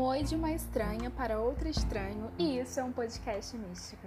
Um oi de uma estranha para outra estranho, e isso é um podcast místico.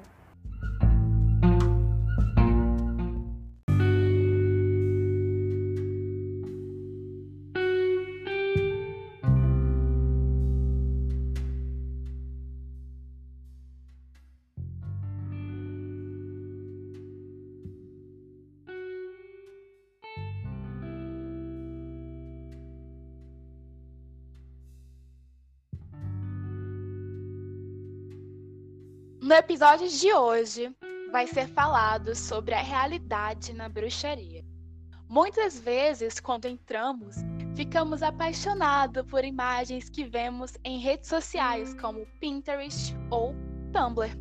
No episódio de hoje, vai ser falado sobre a realidade na bruxaria. Muitas vezes, quando entramos, ficamos apaixonados por imagens que vemos em redes sociais como Pinterest ou Tumblr.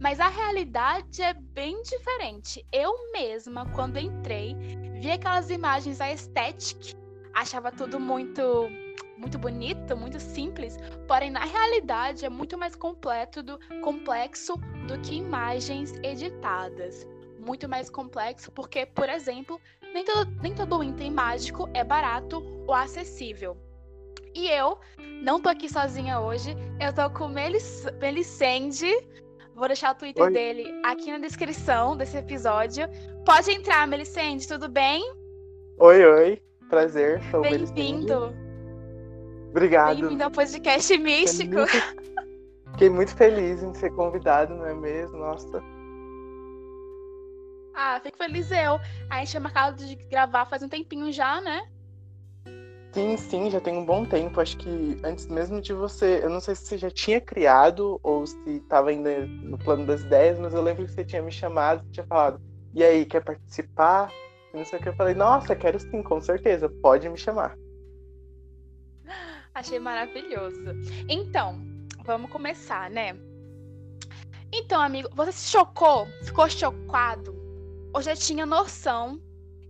Mas a realidade é bem diferente. Eu mesma, quando entrei, vi aquelas imagens aesthetic, achava tudo muito muito bonito, muito simples, porém na realidade é muito mais completo do, complexo do que imagens editadas. Muito mais complexo porque, por exemplo, nem todo, nem todo item mágico é barato ou acessível. E eu não tô aqui sozinha hoje, eu tô com Melis, Melisende. Vou deixar o Twitter Oi. dele aqui na descrição desse episódio. Pode entrar, Melisende, tudo bem? Oi, oi. Prazer, sou o. Bem-vindo. Obrigado. Bem-vindo ao podcast místico. Fiquei muito- Fiquei muito feliz em ser convidado, não é mesmo? Nossa. Ah, fico feliz eu. A gente tinha marcado de gravar faz um tempinho já, né? Sim, sim, já tem um bom tempo. Acho que antes mesmo de você. Eu não sei se você já tinha criado ou se estava ainda no plano das ideias, mas eu lembro que você tinha me chamado e tinha falado: e aí, quer participar? E não sei o que. Eu falei: nossa, quero sim, com certeza, pode me chamar. Achei maravilhoso. Então, vamos começar, né? Então, amigo, você se chocou? Ficou chocado? Ou já tinha noção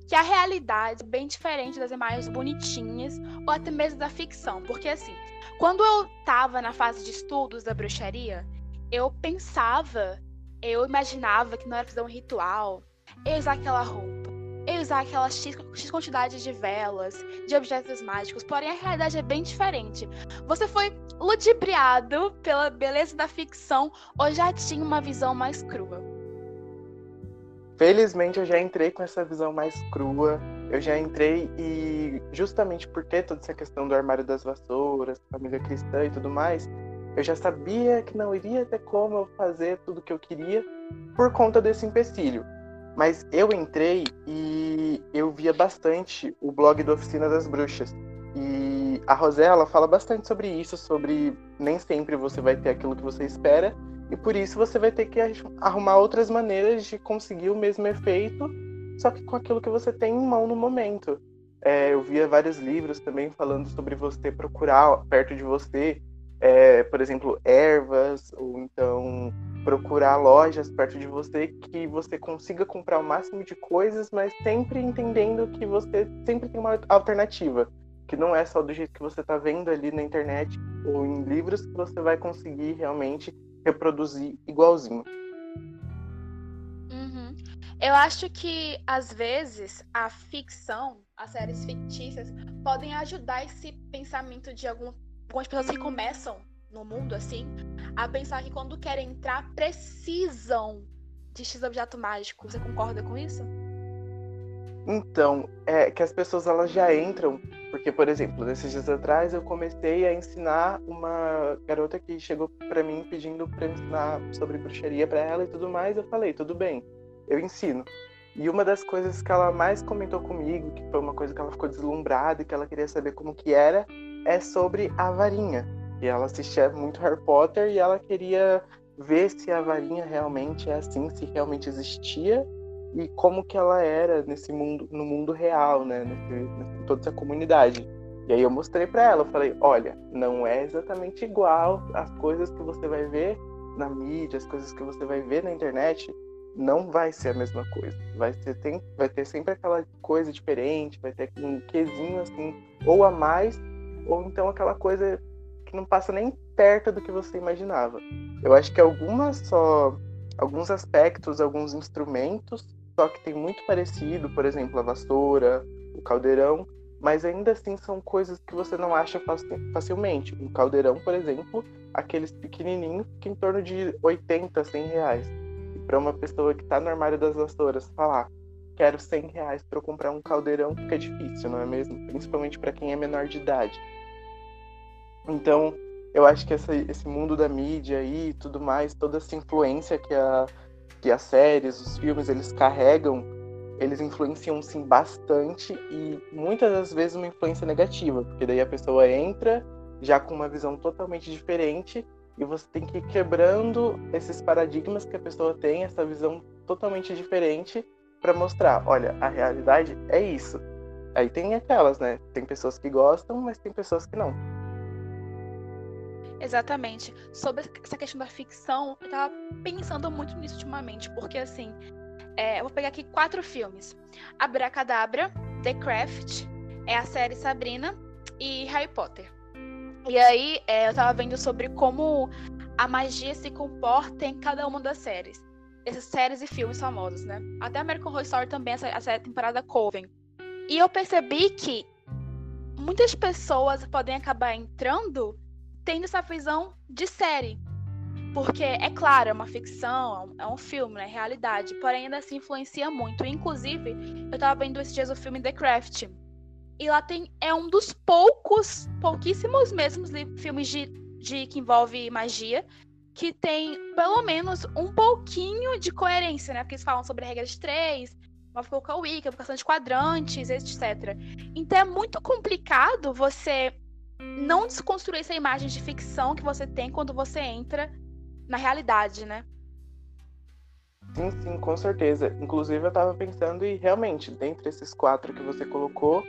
que a realidade é bem diferente das imagens bonitinhas ou até mesmo da ficção? Porque, assim, quando eu tava na fase de estudos da bruxaria, eu pensava, eu imaginava que não era fazer um ritual, eu usar aquela roupa, usar aquela X, X quantidade de velas, de objetos mágicos, porém a realidade é bem diferente. Você foi ludibriado pela beleza da ficção ou já tinha uma visão mais crua? Felizmente eu já entrei com essa visão mais crua. Eu já entrei e justamente por ter toda essa questão do armário das vassouras, família cristã e tudo mais, eu já sabia que não iria ter como eu fazer tudo que eu queria por conta desse empecilho. Mas eu entrei e eu via bastante o blog da Oficina das Bruxas. E a Rosella fala bastante sobre isso, sobre nem sempre você vai ter aquilo que você espera, e por isso você vai ter que arrumar outras maneiras de conseguir o mesmo efeito, só que com aquilo que você tem em mão no momento. É, eu via vários livros também falando sobre você procurar perto de você, é, por exemplo, ervas, ou então procurar lojas perto de você que você consiga comprar o máximo de coisas, mas sempre entendendo que você sempre tem uma alternativa. Que não é só do jeito que você está vendo ali na internet ou em livros que você vai conseguir realmente reproduzir igualzinho. Uhum. Eu acho que, às vezes, a ficção, as séries fictícias, podem ajudar esse pensamento de algum, algumas pessoas que começam no mundo, assim, a pensar que quando querem entrar, precisam de X objeto mágico. Você concorda com isso? Então, é que as pessoas elas já entram, porque, por exemplo, nesses dias atrás eu comecei a ensinar uma garota que chegou para mim pedindo para ensinar sobre bruxaria para ela e tudo mais. Eu falei, tudo bem, eu ensino. E uma das coisas que ela mais comentou comigo, que foi uma coisa que ela ficou deslumbrada e que ela queria saber como que era, é sobre a varinha. E ela assistia muito Harry Potter e ela queria ver se a varinha realmente é assim, se realmente existia e como que ela era nesse mundo, no mundo real, né, nesse, toda essa comunidade. E aí eu mostrei para ela, eu falei, olha, não é exatamente igual as coisas que você vai ver na mídia, as coisas que você vai ver na internet, não vai ser a mesma coisa. Vai ter, tem, vai ter sempre aquela coisa diferente, vai ter um quesinho assim, ou a mais, ou então aquela coisa que não passa nem perto do que você imaginava. Eu acho que algumas só, alguns aspectos, alguns instrumentos, só que tem muito parecido, por exemplo, a vassoura, o caldeirão, mas ainda assim são coisas que você não acha facilmente. Um caldeirão, por exemplo, aqueles pequenininhos, fica em torno de 80, 100 reais. E para uma pessoa que está no armário das vassouras falar, quero 100 reais para comprar um caldeirão, fica difícil, não é mesmo? Principalmente para quem é menor de idade. Então, eu acho que essa, esse mundo da mídia e tudo mais, toda essa influência que, a, que as séries, os filmes, eles carregam, eles influenciam sim bastante e muitas das vezes uma influência negativa, porque daí a pessoa entra já com uma visão totalmente diferente e você tem que ir quebrando esses paradigmas que a pessoa tem, essa visão totalmente diferente para mostrar, olha, a realidade é isso. Aí tem aquelas, né? Tem pessoas que gostam, mas tem pessoas que não. Exatamente. Sobre essa questão da ficção, eu tava pensando muito nisso ultimamente, porque assim, é, eu vou pegar aqui quatro filmes: Abracadabra, The Craft, é a série Sabrina e Harry Potter. E aí é, eu tava vendo sobre como a magia se comporta em cada uma das séries. Essas séries e filmes famosos, né? Até American Horror Story também, essa, essa temporada Coven. E eu percebi que muitas pessoas podem acabar entrando tendo essa visão de série. Porque, é claro, é uma ficção, é um filme, né? Realidade. Porém, ainda assim influencia muito. Inclusive, eu tava vendo esses dias o filme The Craft. E lá tem. É um dos poucos, pouquíssimos mesmos filmes de, de que envolve magia. Que tem pelo menos um pouquinho de coerência, né? Porque eles falam sobre a regra de três, uma a Wicca, evocação de quadrantes, etc. Então é muito complicado você não desconstruir essa imagem de ficção que você tem quando você entra na realidade, né? Sim, sim, com certeza. Inclusive eu tava pensando e realmente, dentre esses quatro que você colocou,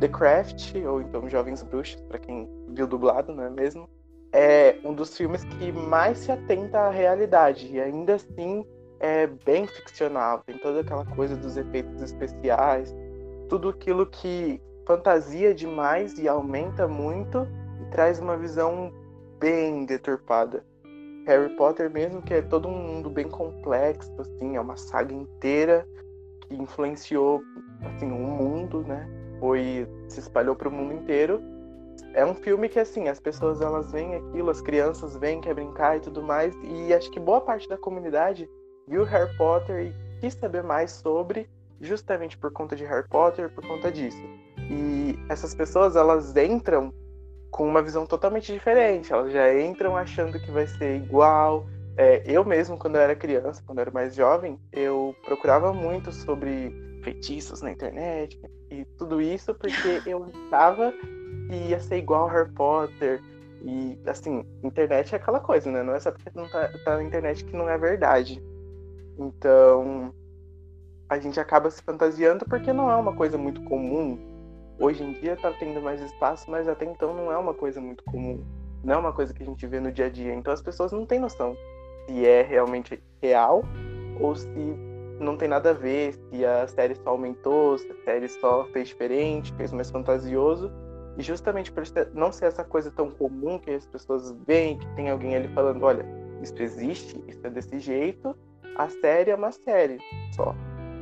The Craft, ou então Jovens Bruxos, para quem viu dublado, não é mesmo? É um dos filmes que mais se atenta à realidade e ainda assim é bem ficcional. Tem toda aquela coisa dos efeitos especiais, tudo aquilo que fantasia demais e aumenta muito e traz uma visão bem deturpada. Harry Potter mesmo, que é todo um mundo bem complexo, assim, é uma saga inteira que influenciou assim o mundo, né? Foi se espalhou para o mundo inteiro. É um filme que assim, as pessoas elas veem aquilo, as crianças veem quer brincar e tudo mais, e acho que boa parte da comunidade viu Harry Potter e quis saber mais sobre justamente por conta de Harry Potter, por conta disso. E essas pessoas, elas entram com uma visão totalmente diferente. Elas já entram achando que vai ser igual. É, eu mesmo, quando eu era criança, quando eu era mais jovem, eu procurava muito sobre feitiços na internet e tudo isso porque eu achava que ia ser igual Harry Potter. E, assim, internet é aquela coisa, né? Não é só porque não tá, tá na internet que não é verdade. Então, a gente acaba se fantasiando porque não é uma coisa muito comum Hoje em dia está tendo mais espaço, mas até então não é uma coisa muito comum. Não é uma coisa que a gente vê no dia a dia. Então as pessoas não têm noção se é realmente real ou se não tem nada a ver, se a série só aumentou, se a série só fez diferente, fez mais fantasioso. E justamente por não ser essa coisa tão comum que as pessoas veem, que tem alguém ali falando, olha, isso existe, isso é desse jeito, a série é uma série só.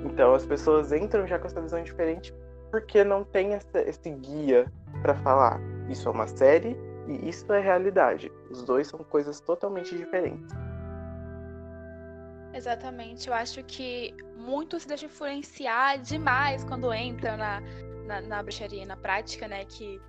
Então as pessoas entram já com essa visão diferente porque não tem essa, esse guia para falar isso é uma série e isso é realidade. Os dois são coisas totalmente diferentes. Exatamente. Eu acho que muito se deixa influenciar demais quando entra na, na, na bruxaria, na prática, né? Que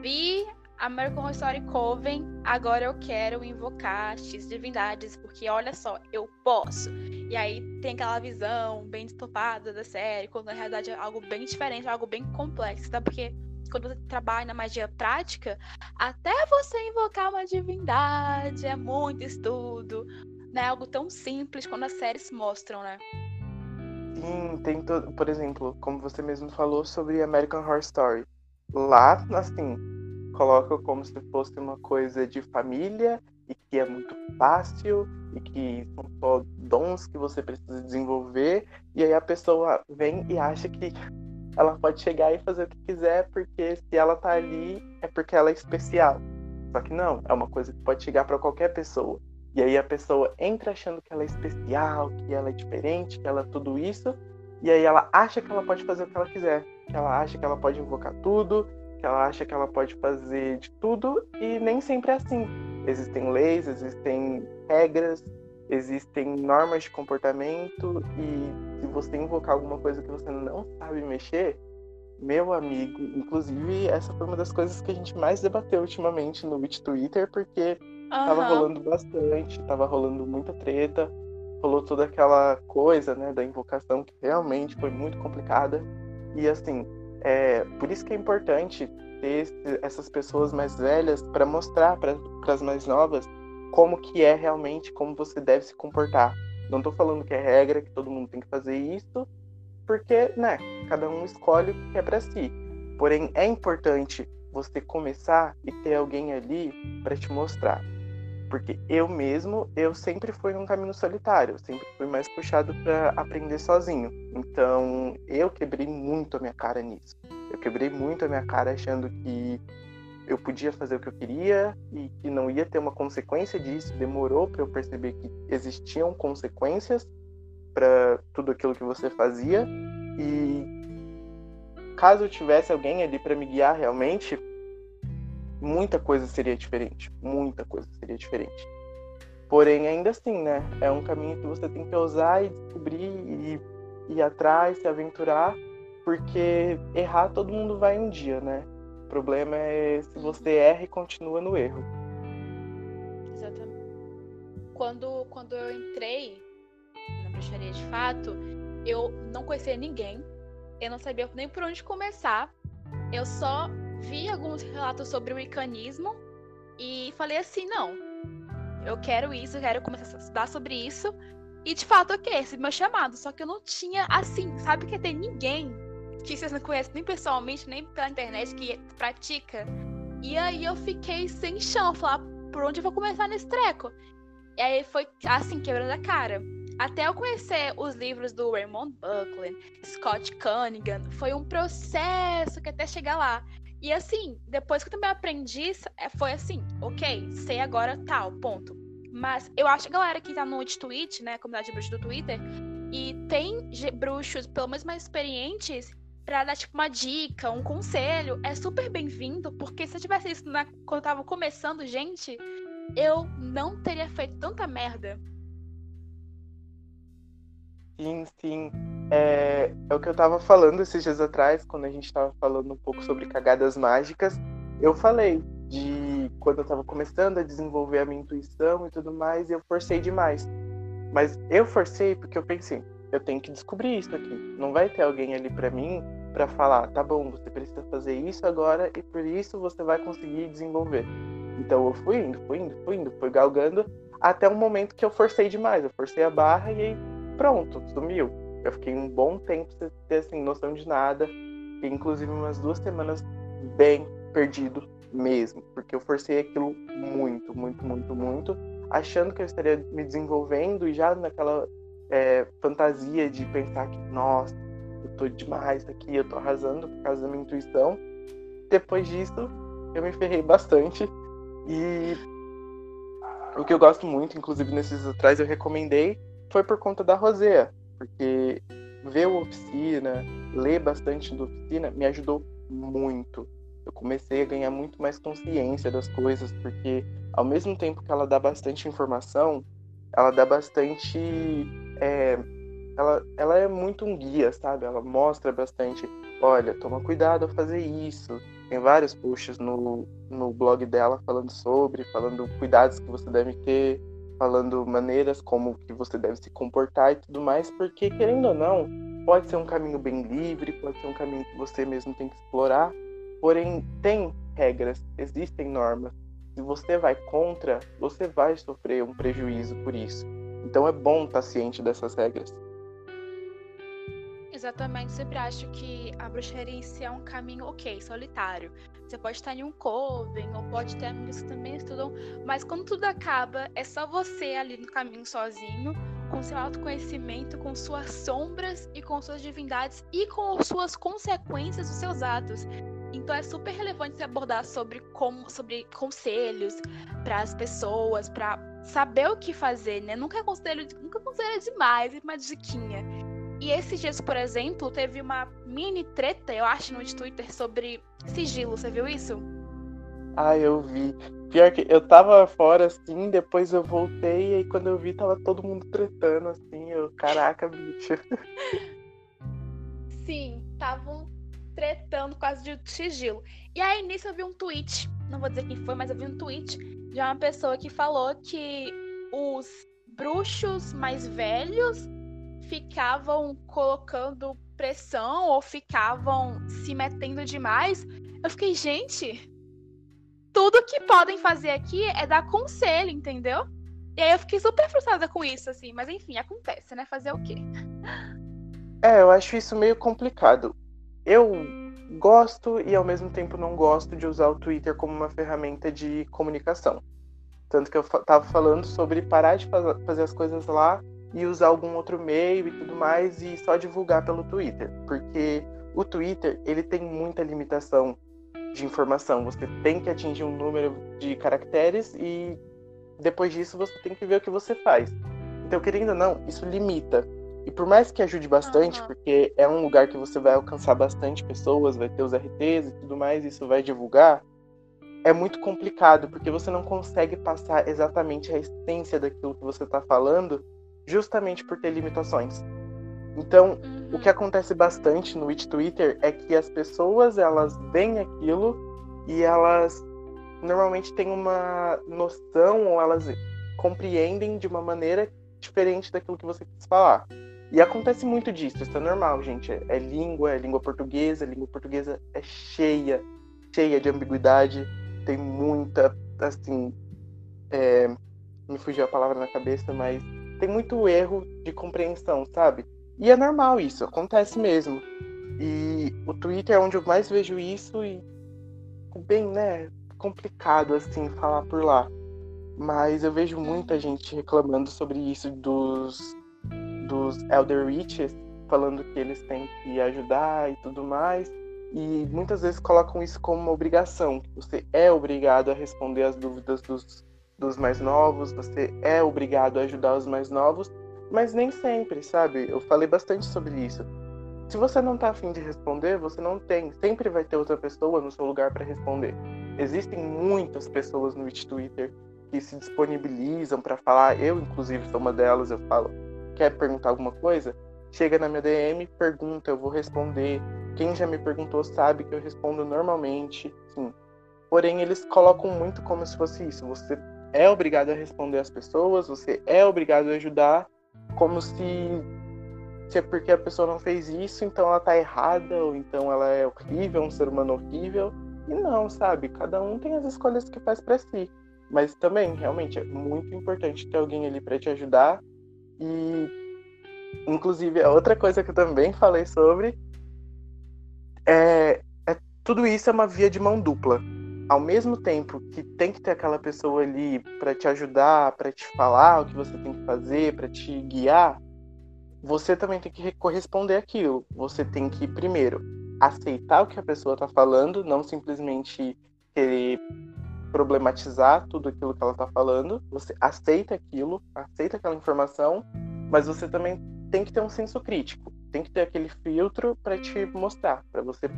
vi American Horror Story Coven, agora eu quero invocar X divindades, porque olha só, eu posso. E aí tem aquela visão bem destopada da série, quando na realidade é algo bem diferente, algo bem complexo, tá? Porque quando você trabalha na magia prática, até você invocar uma divindade é muito estudo, não é algo tão simples quando as séries mostram, né? Sim, tem todo, por exemplo, como você mesmo falou sobre American Horror Story. Lá, assim, colocam como se fosse uma coisa de família e que é muito fácil e que são só dons que você precisa desenvolver e aí a pessoa vem e acha que ela pode chegar e fazer o que quiser porque se ela tá ali é porque ela é especial. Só que não, é uma coisa que pode chegar para qualquer pessoa. E aí a pessoa entra achando que ela é especial, que ela é diferente, que ela é tudo isso, E aí ela acha que ela pode fazer o que ela quiser. Que ela acha que ela pode invocar tudo, que ela acha que ela pode fazer de tudo e nem sempre é assim. Existem leis, existem regras, existem normas de comportamento e se você invocar alguma coisa que você não sabe mexer, meu amigo, inclusive essa foi uma das coisas que a gente mais debateu ultimamente no Twitter, porque uhum. tava rolando bastante, tava rolando muita treta, rolou toda aquela coisa, né, da invocação que realmente foi muito complicada. E assim, é, por isso que é importante ter essas pessoas mais velhas para mostrar para as mais novas como que é realmente, como você deve se comportar. Não estou falando que é regra, que todo mundo tem que fazer isso, porque, né, cada um escolhe o que é para si. Porém, é importante você começar e ter alguém ali para te mostrar. Porque eu mesmo, eu sempre fui num caminho solitário, sempre fui mais puxado para aprender sozinho. Então, eu quebrei muito a minha cara nisso. Eu quebrei muito a minha cara achando que eu podia fazer o que eu queria e que não ia ter uma consequência disso. Demorou para eu perceber que existiam consequências para tudo aquilo que você fazia. E caso eu tivesse alguém ali para me guiar realmente, muita coisa seria diferente, muita coisa seria diferente. Porém, ainda assim, né? É um caminho que você tem que usar e descobrir e ir atrás, se aventurar, porque errar todo mundo vai um dia, né? O problema é se você erra e continua no erro. Exatamente. Quando, quando eu entrei na bruxaria de fato, eu não conhecia ninguém, eu não sabia nem por onde começar. Eu só vi alguns relatos sobre o icanismo e falei assim, não, eu quero isso, eu quero começar a estudar sobre isso. E de fato, ok, esse é meu chamado. Só que eu não tinha, assim, sabe que tem ninguém que vocês não conhecem nem pessoalmente, nem pela internet, que pratica. E aí eu fiquei sem chão, falar por onde eu vou começar nesse treco. E aí foi assim, quebrando a cara. Até eu conhecer os livros do Raymond Buckland, Scott Cunningham, foi um processo que até chegar lá. E assim, depois que eu também aprendi, é, foi assim, ok, sei agora tal, ponto. Mas eu acho que a galera que tá no Twitch, né, comunidade de bruxos do Twitter, e tem bruxos, pelo menos mais experientes, pra dar, tipo, uma dica, um conselho, é super bem-vindo, porque se eu tivesse isso na, quando eu tava começando, gente, eu não teria feito tanta merda. Sim, sim. É, é o que eu tava falando esses dias atrás, quando a gente tava falando um pouco sobre cagadas mágicas. Eu falei de quando eu tava começando a desenvolver a minha intuição e tudo mais, e eu forcei demais. Mas eu forcei porque eu pensei, eu tenho que descobrir isso aqui. Não vai ter alguém ali para mim para falar, tá bom, você precisa fazer isso agora e por isso você vai conseguir desenvolver. Então eu fui indo, fui indo, fui indo, fui galgando até um momento que eu forcei demais. Eu forcei a barra e aí pronto, sumiu. Eu fiquei um bom tempo sem ter assim, noção de nada. E, inclusive umas duas semanas bem perdido mesmo. Porque eu forcei aquilo muito, muito, muito, muito. Achando que eu estaria me desenvolvendo e já naquela é, fantasia de pensar que, nossa, eu tô demais aqui, eu tô arrasando por causa da minha intuição. Depois disso, eu me ferrei bastante. E o que eu gosto muito, inclusive nesses atrás eu recomendei, foi por conta da Rosea, porque ver o Oficina, ler bastante do Oficina, me ajudou muito. Eu comecei a ganhar muito mais consciência das coisas, porque ao mesmo tempo que ela dá bastante informação, ela dá bastante. É, ela, ela é muito um guia, sabe? Ela mostra bastante. Olha, toma cuidado ao fazer isso. Tem vários posts no, no blog dela falando sobre, falando cuidados que você deve ter falando maneiras como que você deve se comportar e tudo mais, porque querendo ou não, pode ser um caminho bem livre, pode ser um caminho que você mesmo tem que explorar, porém tem regras, existem normas. Se você vai contra, você vai sofrer um prejuízo por isso. Então é bom estar ciente dessas regras. Exatamente, sempre acho que a bruxaria em si é um caminho ok, solitário. Você pode estar em um coven, ou pode ter amigos que também estudam, mas quando tudo acaba, é só você ali no caminho sozinho, com seu autoconhecimento, com suas sombras e com suas divindades e com suas consequências dos seus atos. Então é super relevante se abordar sobre como, sobre conselhos para as pessoas, para saber o que fazer, né? Nunca é conselho, nunca conselho demais, uma diquinha. E esses dias, por exemplo, teve uma mini treta, eu acho, no Twitter sobre sigilo. Você viu isso? Ah, eu vi. Pior que eu tava fora assim, depois eu voltei e aí quando eu vi tava todo mundo tretando assim, eu, caraca, bicho. Sim, estavam tretando por causa de sigilo. E aí nisso eu vi um tweet, não vou dizer quem foi, mas eu vi um tweet de uma pessoa que falou que os bruxos mais velhos ficavam colocando pressão ou ficavam se metendo demais. Eu fiquei, gente, tudo que podem fazer aqui é dar conselho, entendeu? E aí eu fiquei super frustrada com isso, assim. Mas enfim, acontece, né? Fazer o quê? É, eu acho isso meio complicado. Eu gosto e ao mesmo tempo não gosto de usar o Twitter como uma ferramenta de comunicação. Tanto que eu tava falando sobre parar de fazer as coisas lá e usar algum outro meio e tudo mais e só divulgar pelo Twitter, porque o Twitter ele tem muita limitação de informação. Você tem que atingir um número de caracteres e depois disso você tem que ver o que você faz. Então, querendo ou não, isso limita. E por mais que ajude bastante, porque é um lugar que você vai alcançar bastante pessoas, vai ter os RTs e tudo mais, isso vai divulgar, é muito complicado, porque você não consegue passar exatamente a essência daquilo que você está falando, justamente por ter limitações. Então, o que acontece bastante no Twitter é que as pessoas elas veem aquilo e elas normalmente têm uma noção ou elas compreendem de uma maneira diferente daquilo que você quis falar. E acontece muito disso, isso é normal, gente. É, é língua, é língua portuguesa, a língua portuguesa é cheia, cheia de ambiguidade, tem muita, assim, é, me fugiu a palavra na cabeça, mas tem muito erro de compreensão, sabe? E é normal isso, acontece mesmo. E o Twitter é onde eu mais vejo isso e bem, né, complicado assim falar por lá. Mas eu vejo muita gente reclamando sobre isso dos dos Elder Riches, falando que eles têm que ajudar e tudo mais. E muitas vezes colocam isso como uma obrigação. Você é obrigado a responder as dúvidas dos, dos mais novos, você é obrigado a ajudar os mais novos, mas nem sempre, sabe? Eu falei bastante sobre isso. Se você não tá afim de responder, você não tem. Sempre vai ter outra pessoa no seu lugar para responder. Existem muitas pessoas no Twitter que se disponibilizam para falar. Eu, inclusive, sou uma delas. Eu falo, quer perguntar alguma coisa? Chega na minha DM, pergunta, eu vou responder. Quem já me perguntou sabe que eu respondo normalmente, sim. Porém, eles colocam muito como se fosse isso. Você é obrigado a responder às pessoas, você é obrigado a ajudar, como se, se é porque a pessoa não fez isso, então ela tá errada, ou então ela é horrível, um ser humano horrível. E não, sabe? Cada um tem as escolhas que faz para si. Mas também, realmente, é muito importante ter alguém ali para te ajudar. E, inclusive, a outra coisa que eu também falei sobre é, é tudo isso é uma via de mão dupla ao mesmo tempo que tem que ter aquela pessoa ali para te ajudar, para te falar o que você tem que fazer, para te guiar, você também tem que corresponder aquilo. Você tem que primeiro aceitar o que a pessoa está falando, não simplesmente querer problematizar tudo aquilo que ela está falando. Você aceita aquilo, aceita aquela informação, mas você também tem que ter um senso crítico, tem que ter aquele filtro para te mostrar, para você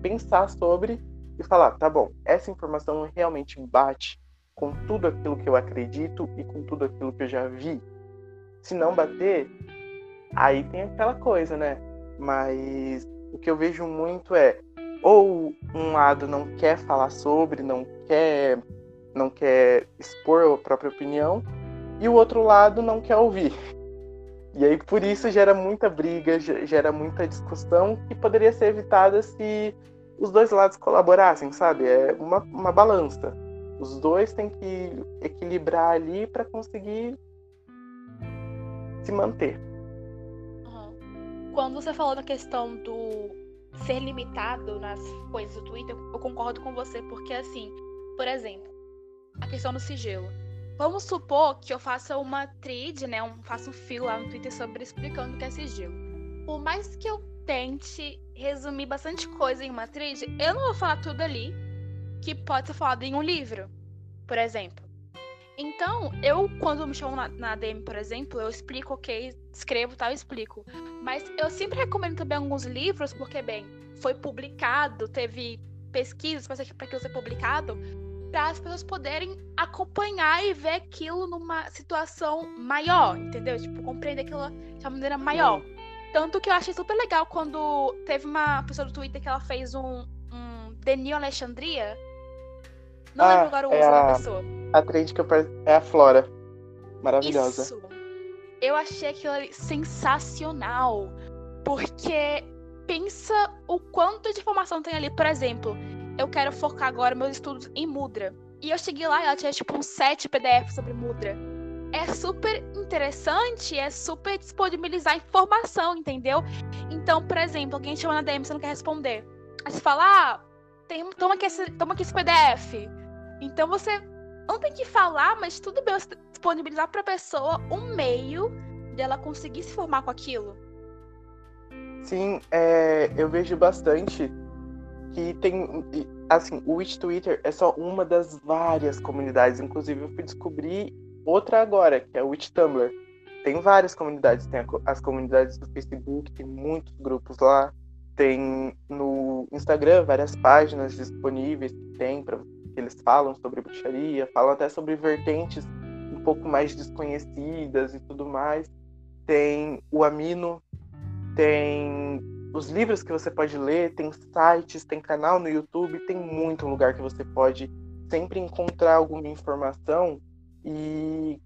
pensar sobre e falar, tá bom, essa informação realmente bate com tudo aquilo que eu acredito e com tudo aquilo que eu já vi. Se não bater, aí tem aquela coisa, né? Mas o que eu vejo muito é ou um lado não quer falar sobre, não quer não quer expor a própria opinião, e o outro lado não quer ouvir. E aí por isso gera muita briga, gera muita discussão que poderia ser evitada se os dois lados colaborassem, sabe? É uma, uma balança. Os dois têm que equilibrar ali para conseguir se manter. Uhum. Quando você falou da questão do ser limitado nas coisas do Twitter, eu concordo com você, porque assim, por exemplo, a questão do sigilo. Vamos supor que eu faça uma thread, né? Um, faça um fio lá no Twitter sobre explicando o que é sigilo. Por mais que eu tente resumir bastante coisa em uma thread, eu não vou falar tudo ali que pode ser falado em um livro, por exemplo. Então, eu, quando me chamam na, na DM, por exemplo, eu explico, ok, escrevo tal, explico. Mas eu sempre recomendo também alguns livros, porque, bem, foi publicado, teve pesquisas para aquilo ser publicado, para as pessoas poderem acompanhar e ver aquilo numa situação maior, entendeu? Tipo, compreender aquilo de uma maneira maior. Tanto que eu achei super legal quando teve uma pessoa do Twitter que ela fez um, um New Alexandria. Não Ah, lembro agora o é uso da a- pessoa. A trend que eu per... é a Flora. Maravilhosa. Isso. Eu achei aquilo ali sensacional. Porque pensa o quanto de informação tem ali. Por exemplo, eu quero focar agora meus estudos em Mudra. E eu cheguei lá e ela tinha tipo uns 7 PDF sobre Mudra. É super interessante, é super disponibilizar informação, entendeu? Então, por exemplo, alguém chama na DM você não quer responder. Aí você fala, ah, tem, toma, aqui esse, toma aqui esse PDF. Então você não tem que falar, mas tudo bem você disponibilizar para a pessoa um meio dela conseguir se formar com aquilo. Sim, é, eu vejo bastante que tem. Assim, o Twitter é só uma das várias comunidades. Inclusive, eu fui descobrir outra agora, que é o Witch Tumblr. Tem várias comunidades. Tem as comunidades do Facebook, tem muitos grupos lá. Tem no Instagram várias páginas disponíveis que tem para eles falam sobre bruxaria, falam até sobre vertentes um pouco mais desconhecidas e tudo mais. Tem o Amino, tem os livros que você pode ler, tem sites, tem canal no YouTube, tem muito lugar que você pode sempre encontrar alguma informação e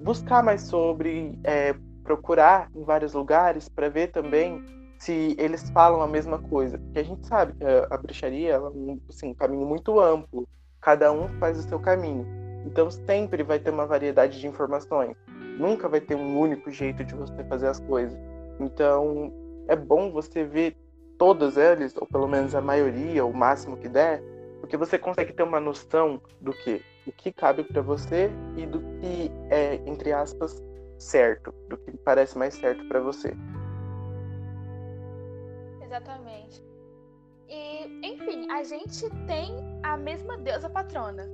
buscar mais sobre, é, procurar em vários lugares para ver também se eles falam a mesma coisa. Porque a gente sabe que a, a bruxaria é um, assim, um caminho muito amplo, cada um faz o seu caminho. Então sempre vai ter uma variedade de informações. Nunca vai ter um único jeito de você fazer as coisas. Então, é bom você ver todas elas, ou pelo menos a maioria, o máximo que der, porque você consegue ter uma noção do que o que cabe para você e do que é, entre aspas, certo, do que parece mais certo para você. Exatamente. E, enfim, a gente tem a mesma deusa patrona.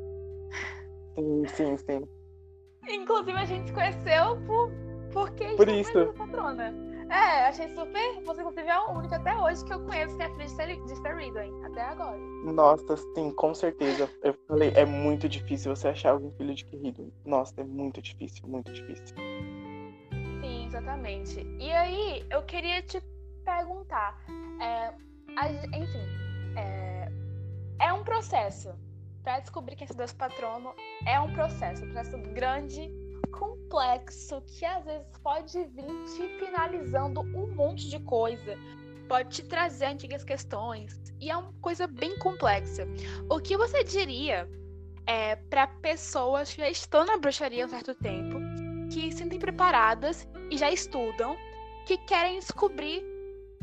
Sim, sim, sim. Inclusive, a gente se conheceu por, porque a gente Por isso. patrona. É, achei super. Você, inclusive, é a única até hoje que eu conheço que é filha de de Steriden, até agora. Nossa, sim, com certeza. Eu falei, é muito difícil você achar algum filho de Querido. Nossa, é muito difícil, muito difícil. Sim, exatamente. E aí, eu queria te perguntar. é, a enfim, é, é um processo. Pra descobrir quem é esse Deus patrono, é um processo. Um processo grande, complexo, que às vezes pode vir te finalizando um monte de coisa. Pode te trazer antigas questões. E é uma coisa bem complexa. O que você diria é, para pessoas que já estão na bruxaria há um certo tempo, que se sentem preparadas e já estudam, que querem descobrir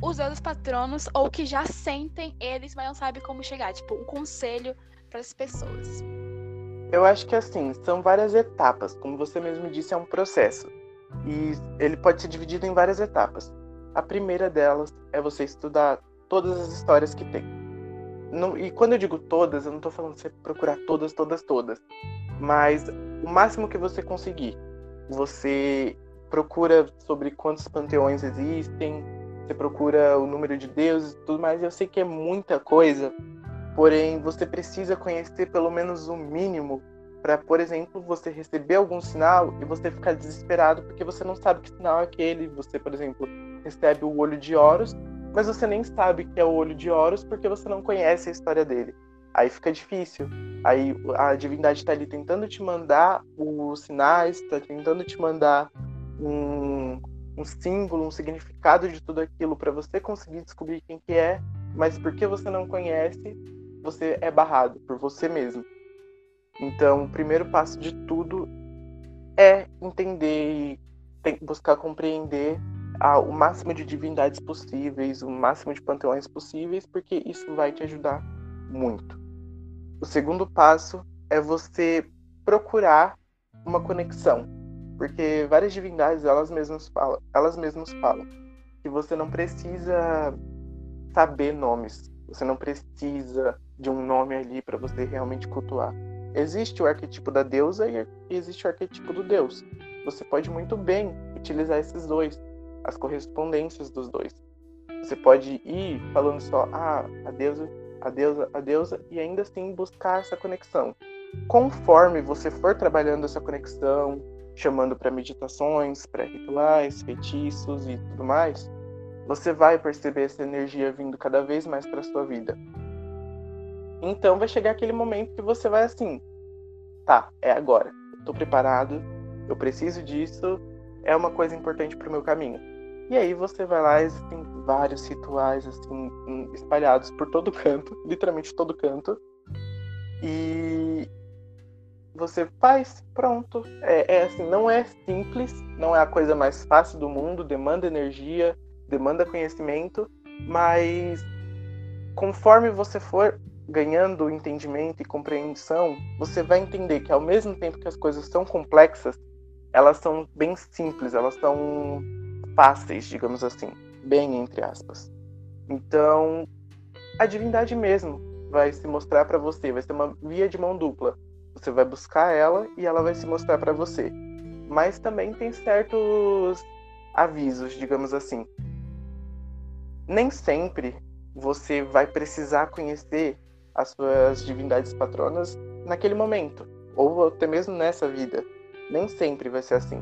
os deuses patronos ou que já sentem eles, mas não sabem como chegar. Tipo, um conselho para as pessoas. Eu acho que assim, são várias etapas. Como você mesmo disse, é um processo. E ele pode ser dividido em várias etapas. A primeira delas é você estudar todas as histórias que tem. E quando eu digo todas, eu não tô falando você procurar todas, todas, todas. Mas o máximo que você conseguir. Você procura sobre quantos panteões existem, você procura o número de deuses e tudo mais. Eu sei que é muita coisa, porém você precisa conhecer pelo menos o mínimo para, por exemplo, você receber algum sinal e você ficar desesperado porque você não sabe que sinal é aquele. Você, por exemplo, recebe o olho de Horus, mas você nem sabe que é o olho de Horus porque você não conhece a história dele. Aí fica difícil. Aí a divindade está ali tentando te mandar os sinais, está tentando te mandar um, um símbolo, um significado de tudo aquilo para você conseguir descobrir quem que é, mas porque você não conhece, você é barrado por você mesmo. Então, o primeiro passo de tudo é entender e buscar compreender o máximo de divindades possíveis, o máximo de panteões possíveis, porque isso vai te ajudar muito. O segundo passo é você procurar uma conexão, porque várias divindades elas mesmas falam, elas mesmas falam que você não precisa saber nomes, você não precisa de um nome ali para você realmente cultuar. existe o arquetipo da deusa e existe o arquetipo do deus. Você pode muito bem utilizar esses dois, as correspondências dos dois. Você pode ir falando só, ah, a deusa, a deusa, a deusa, e ainda assim buscar essa conexão. Conforme você for trabalhando essa conexão, chamando para meditações, para rituais, feitiços e tudo mais, você vai perceber essa energia vindo cada vez mais para sua vida. Então vai chegar aquele momento que você vai assim, tá, é agora. Eu tô preparado, eu preciso disso, é uma coisa importante para o meu caminho. E aí você vai lá, existem vários rituais assim espalhados por todo canto, literalmente todo canto. E você faz, pronto. É, é, assim, não é simples, não é a coisa mais fácil do mundo, demanda energia, demanda conhecimento, mas conforme você for ganhando entendimento e compreensão, você vai entender que ao mesmo tempo que as coisas são complexas, elas são bem simples, elas são fáceis, digamos assim, bem entre aspas. Então, a divindade mesmo vai se mostrar para você, vai ser uma via de mão dupla. Você vai buscar ela e ela vai se mostrar para você. Mas também tem certos avisos, digamos assim. Nem sempre você vai precisar conhecer as suas divindades patronas naquele momento, ou até mesmo nessa vida. Nem sempre vai ser assim.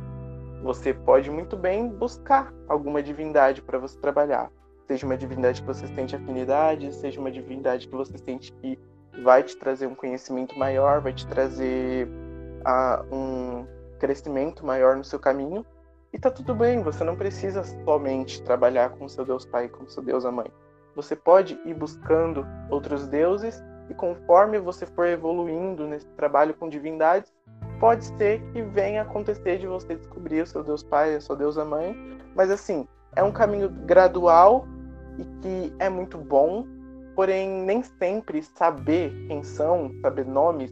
Você pode muito bem buscar alguma divindade para você trabalhar. Seja uma divindade que você sente afinidade, seja uma divindade que você sente que vai te trazer um conhecimento maior, vai te trazer uh, um crescimento maior no seu caminho. E tá tudo bem, você não precisa somente trabalhar com seu Deus Pai, com seu Deus a Mãe. Você pode ir buscando outros deuses e conforme você for evoluindo nesse trabalho com divindades, pode ser que venha acontecer de você descobrir o seu Deus Pai, a sua Deusa Mãe, mas assim, é um caminho gradual e que é muito bom, porém nem sempre saber quem são, saber nomes,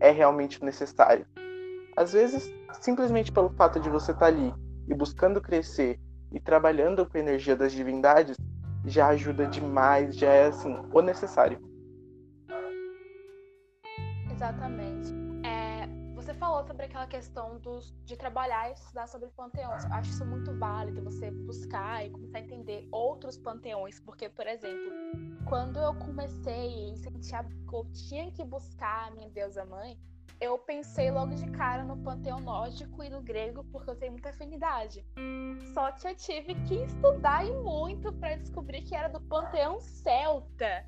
é realmente necessário. Às vezes, simplesmente pelo fato de você estar ali e buscando crescer e trabalhando com a energia das divindades, já ajuda demais, já é assim, o necessário. Exatamente. É, você falou sobre aquela questão dos, de trabalhar e estudar sobre panteões. Eu acho isso muito válido, você buscar e começar a entender outros panteões. Porque, por exemplo, quando eu comecei e sentia que eu tinha que buscar a minha deusa mãe, eu pensei logo de cara no panteão nórdico e no grego, porque eu tenho muita afinidade. Só que eu tive que estudar e muito para descobrir que era do panteão celta.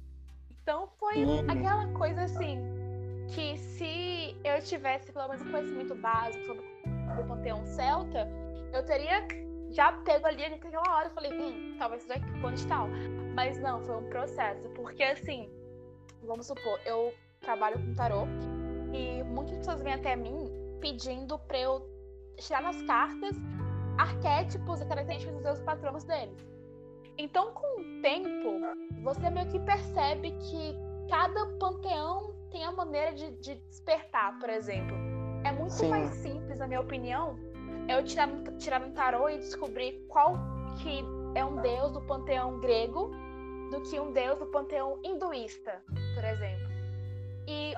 Então foi uhum. aquela coisa assim, que se eu tivesse pelo menos um conhecimento básico sobre o panteão celta, eu teria já pego ali naquela hora e falei, hum, talvez seja aqui tal. Mas não, foi um processo. Porque assim, vamos supor, eu trabalho com tarô e muitas pessoas vêm até mim pedindo pra eu tirar nas cartas arquétipos e características dos seus patronos deles. Então, com o tempo, você meio que percebe que cada panteão tem a maneira de, de despertar, por exemplo. É muito Sim. mais simples, na minha opinião, eu tirar, tirar um tarô e descobrir qual que é um deus do panteão grego do que um deus do panteão hinduísta, por exemplo. E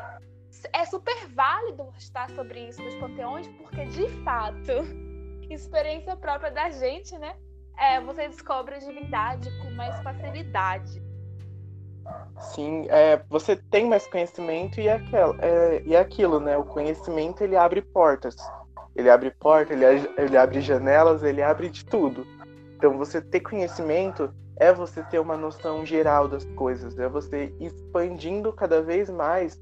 é super válido estar sobre isso nos panteões, porque de fato, experiência própria da gente, né? É, você descobre a divindade com mais facilidade. Sim, é, você tem mais conhecimento e, aquela, é, e é aquilo, né? O conhecimento ele abre portas. Ele abre portas, ele, ele abre janelas, ele abre de tudo. Então você ter conhecimento é você ter uma noção geral das coisas, é você expandindo cada vez mais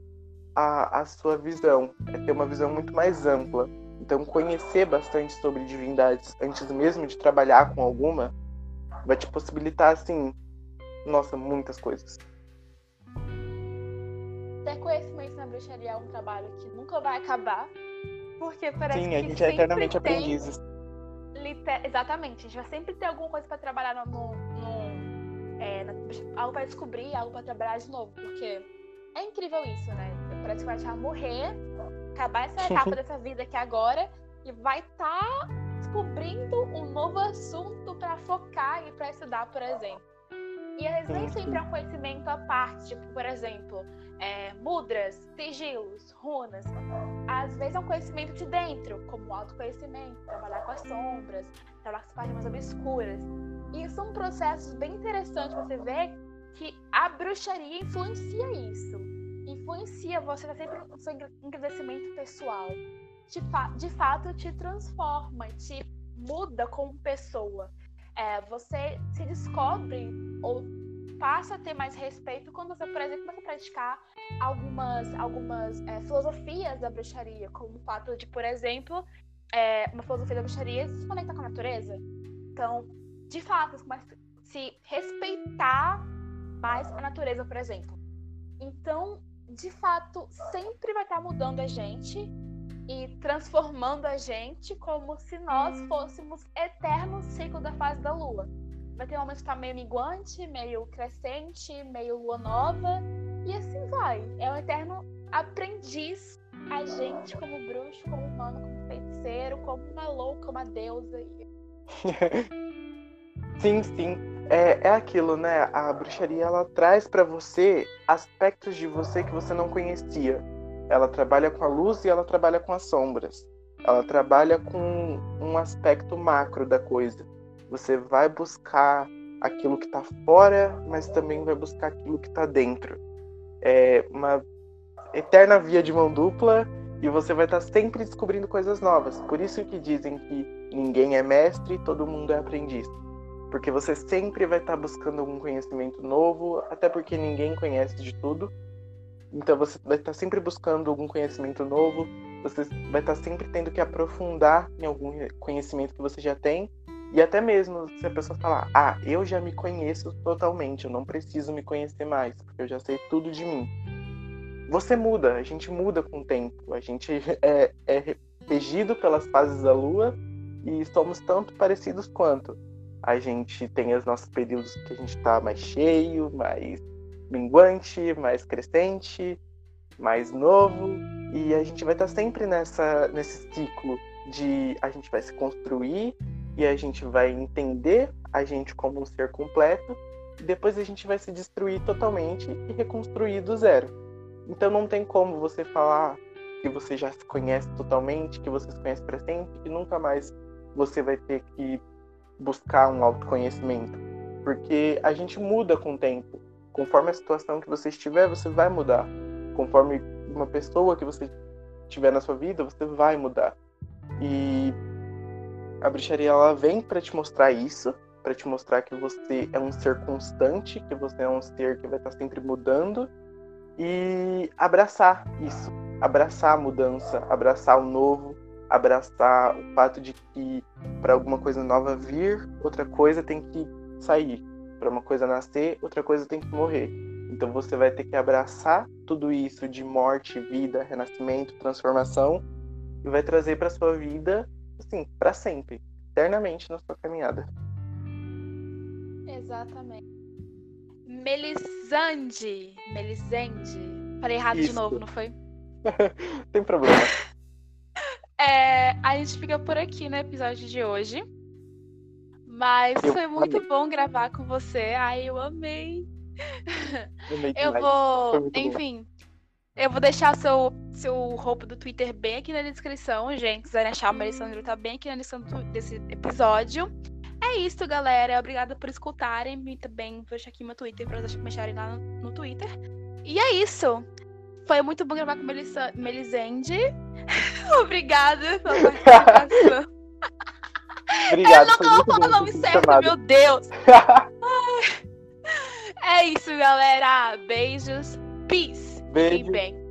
a, a sua visão, é ter uma visão muito mais ampla. Então conhecer bastante sobre divindades antes mesmo de trabalhar com alguma vai te possibilitar assim, nossa, muitas coisas ter conhecimento na bruxaria é um trabalho que nunca vai acabar. Porque parece Sim, que. a gente é eternamente tem... aprendizes. Liter... Exatamente, a gente vai sempre ter alguma coisa para trabalhar no. no... É, na... algo para descobrir, algo para trabalhar de novo. Porque é incrível isso, né? Que vai morrer, acabar essa etapa dessa vida aqui agora e vai estar tá descobrindo um novo assunto para focar e para estudar, por exemplo. E às vezes nem sempre é um conhecimento à parte, tipo, por exemplo, é, mudras, sigilos, runas. Às vezes é um conhecimento de dentro, como autoconhecimento, trabalhar com as sombras, trabalhar com as partes mais obscuras. E são processos bem interessantes você ver que a bruxaria influencia isso. Influencia você tá sempre no seu engrandecimento pessoal. De, fa de fato, te transforma, te muda como pessoa. É, você se descobre ou passa a ter mais respeito quando você, por exemplo, começa a praticar algumas, algumas é, filosofias da bruxaria, como o fato de, por exemplo, é, uma filosofia da bruxaria se conecta com a natureza. Então, de fato, você começa a se respeitar mais a natureza, por exemplo. Então, de fato, sempre vai estar mudando a gente e transformando a gente como se nós fôssemos eterno ciclo da fase da lua. Vai ter um momento que tá meio minguante, meio crescente, meio lua nova, e assim vai. É um eterno aprendiz a gente como bruxo, como humano, como feiticeiro, como uma louca, uma deusa. sim, sim. É, é aquilo, né? A bruxaria ela traz para você aspectos de você que você não conhecia. Ela trabalha com a luz e ela trabalha com as sombras. Ela trabalha com um aspecto macro da coisa. Você vai buscar aquilo que está fora, mas também vai buscar aquilo que está dentro. É uma eterna via de mão dupla e você vai estar tá sempre descobrindo coisas novas. Por isso que dizem que ninguém é mestre, todo mundo é aprendiz. Porque você sempre vai estar tá buscando algum conhecimento novo, até porque ninguém conhece de tudo. Então você vai estar sempre buscando algum conhecimento novo, você vai estar sempre tendo que aprofundar em algum conhecimento que você já tem. E até mesmo se a pessoa falar, ah, eu já me conheço totalmente, eu não preciso me conhecer mais, porque eu já sei tudo de mim. Você muda, a gente muda com o tempo, a gente é, é regido pelas fases da lua e somos tanto parecidos quanto. A gente tem os nossos períodos que a gente está mais cheio, mais minguante, mais crescente, mais novo, e a gente vai estar sempre nessa nesse ciclo de a gente vai se construir e a gente vai entender a gente como um ser completo, e depois a gente vai se destruir totalmente e reconstruir do zero. Então não tem como você falar que você já se conhece totalmente, que você se conhece para sempre, que nunca mais você vai ter que buscar um autoconhecimento, porque a gente muda com o tempo. Conforme a situação que você estiver, você vai mudar. Conforme uma pessoa que você tiver na sua vida, você vai mudar. E a bruxaria ela vem para te mostrar isso, para te mostrar que você é um ser constante, que você é um ser que vai estar sempre mudando. E abraçar isso, abraçar a mudança, abraçar o novo, abraçar o fato de que para alguma coisa nova vir, outra coisa tem que sair. Para uma coisa nascer, outra coisa tem que morrer. Então você vai ter que abraçar tudo isso de morte, vida, renascimento, transformação e vai trazer para sua vida, assim, para sempre, eternamente na sua caminhada. Exatamente. Melisande, Melisande. Falei errado isso. de novo, não foi? tem problema. É, a gente fica por aqui no episódio de hoje. Mas eu foi muito amei. bom gravar com você. Ai, eu amei. Eu, eu vou, enfim, bom. eu vou deixar seu, seu roupa do Twitter bem aqui na descrição, gente. Se quiserem achar o Melissandro, tá bem aqui na descrição desse episódio. É isso, galera. Obrigada por escutarem. Me também vou deixar aqui meu Twitter pra vocês mexerem lá no, no Twitter. E é isso. Foi muito bom gravar com Melisande. Obrigada pela participação. Obrigado. Eu não falando o nome certo, chamado. meu Deus. é isso, galera. Beijos. Peace. Beijo. bem.